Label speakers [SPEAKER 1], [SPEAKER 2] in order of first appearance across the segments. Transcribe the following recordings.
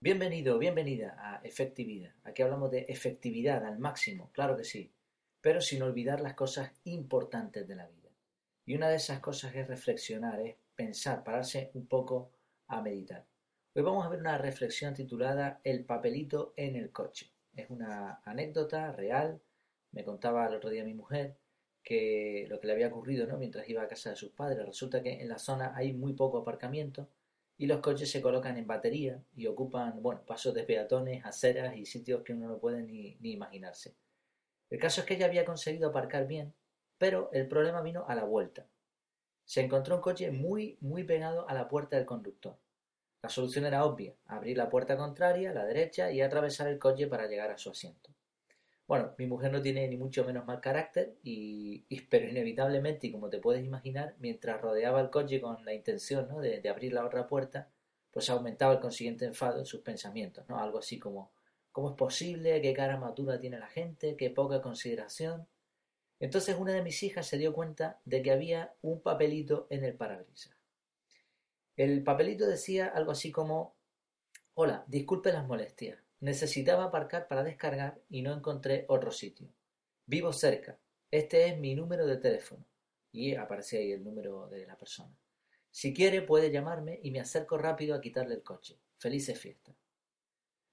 [SPEAKER 1] Bienvenido, bienvenida a Efectividad. Aquí hablamos de efectividad al máximo, claro que sí, pero sin olvidar las cosas importantes de la vida. Y una de esas cosas es reflexionar, es pensar, pararse un poco a meditar. Hoy vamos a ver una reflexión titulada El papelito en el coche. Es una anécdota real. Me contaba el otro día mi mujer que lo que le había ocurrido ¿no? mientras iba a casa de sus padres. Resulta que en la zona hay muy poco aparcamiento y los coches se colocan en batería y ocupan, bueno, pasos de peatones, aceras y sitios que uno no puede ni, ni imaginarse. El caso es que ella había conseguido aparcar bien, pero el problema vino a la vuelta. Se encontró un coche muy, muy pegado a la puerta del conductor. La solución era obvia, abrir la puerta contraria, la derecha, y atravesar el coche para llegar a su asiento. Bueno, mi mujer no tiene ni mucho menos mal carácter, y, pero inevitablemente, y como te puedes imaginar, mientras rodeaba el coche con la intención ¿no? de, abrir la otra puerta, pues aumentaba el consiguiente enfado en sus pensamientos, ¿no? Algo así como, ¿cómo es posible? ¿Qué cara madura tiene la gente? ¿Qué poca consideración? Entonces una de mis hijas se dio cuenta de que había un papelito en el parabrisas. El papelito decía algo así como, Hola, disculpe las molestias. Necesitaba aparcar para descargar y no encontré otro sitio. Vivo cerca. Este es mi número de teléfono. Y aparecía ahí el número de la persona. Si quiere puede llamarme y me acerco rápido a quitarle el coche. Felices fiestas.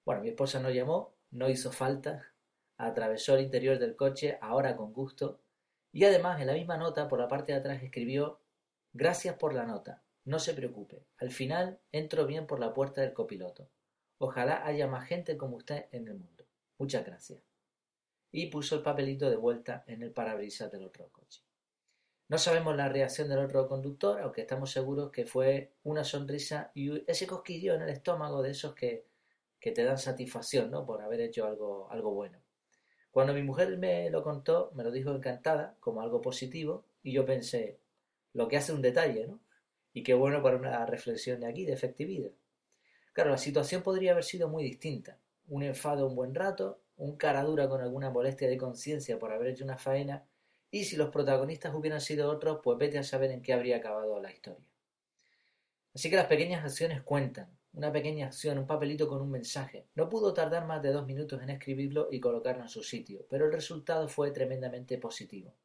[SPEAKER 1] Bueno, mi esposa no llamó, no hizo falta, atravesó el interior del coche, ahora con gusto, y además en la misma nota, por la parte de atrás, escribió Gracias por la nota, no se preocupe, al final entro bien por la puerta del copiloto. Ojalá haya más gente como usted en el mundo. Muchas gracias. Y puso el papelito de vuelta en el parabrisas del otro coche. No sabemos la reacción del otro conductor, aunque estamos seguros que fue una sonrisa y ese cosquillo en el estómago de esos que, que te dan satisfacción, ¿no? Por haber hecho algo, algo bueno. Cuando mi mujer me lo contó, me lo dijo encantada, como algo positivo, y yo pensé, lo que hace un detalle, ¿no? Y qué bueno para una reflexión de aquí, de efectividad. Claro, la situación podría haber sido muy distinta. Un enfado un buen rato, un cara dura con alguna molestia de conciencia por haber hecho una faena, y si los protagonistas hubieran sido otros, pues vete a saber en qué habría acabado la historia. Así que las pequeñas acciones cuentan. Una pequeña acción, un papelito con un mensaje. No pudo tardar más de dos minutos en escribirlo y colocarlo en su sitio, pero el resultado fue tremendamente positivo.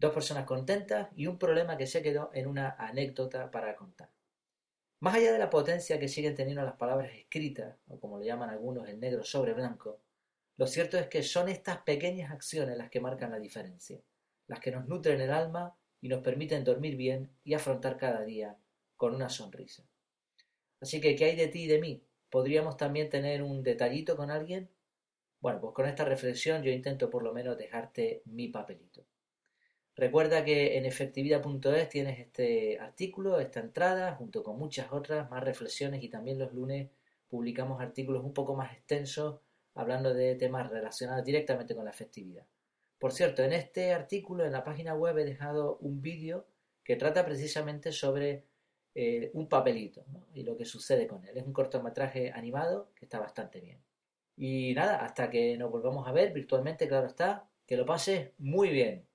[SPEAKER 1] Dos personas contentas y un problema que se quedó en una anécdota para contar. Más allá de la potencia que siguen teniendo las palabras escritas, o como le llaman algunos el negro sobre blanco, lo cierto es que son estas pequeñas acciones las que marcan la diferencia, las que nos nutren el alma y nos permiten dormir bien y afrontar cada día con una sonrisa. Así que, ¿qué hay de ti y de mí? ¿Podríamos también tener un detallito con alguien? Bueno, pues con esta reflexión yo intento por lo menos dejarte mi papelito. Recuerda que en efectividad.es tienes este artículo, esta entrada, junto con muchas otras, más reflexiones y también los lunes publicamos artículos un poco más extensos hablando de temas relacionados directamente con la efectividad. Por cierto, en este artículo, en la página web, he dejado un vídeo que trata precisamente sobre eh, un papelito y lo que sucede con él. Es un cortometraje animado que está bastante bien. Y nada, hasta que nos volvamos a ver virtualmente, claro está, que lo pases muy bien.